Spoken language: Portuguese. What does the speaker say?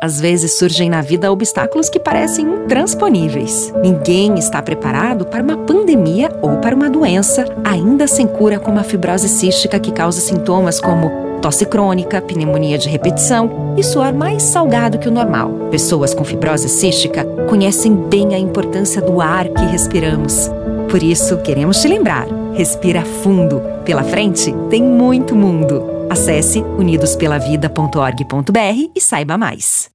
Às vezes surgem na vida obstáculos que parecem intransponíveis. Ninguém está preparado para uma pandemia ou para uma doença, ainda sem cura como a fibrose cística que causa sintomas como tosse crônica, pneumonia de repetição e suor mais salgado que o normal. Pessoas com fibrose cística conhecem bem a importância do ar que respiramos. Por isso, queremos te lembrar: respira fundo. Pela frente tem muito mundo. Acesse unidospelavida.org.br e saiba mais.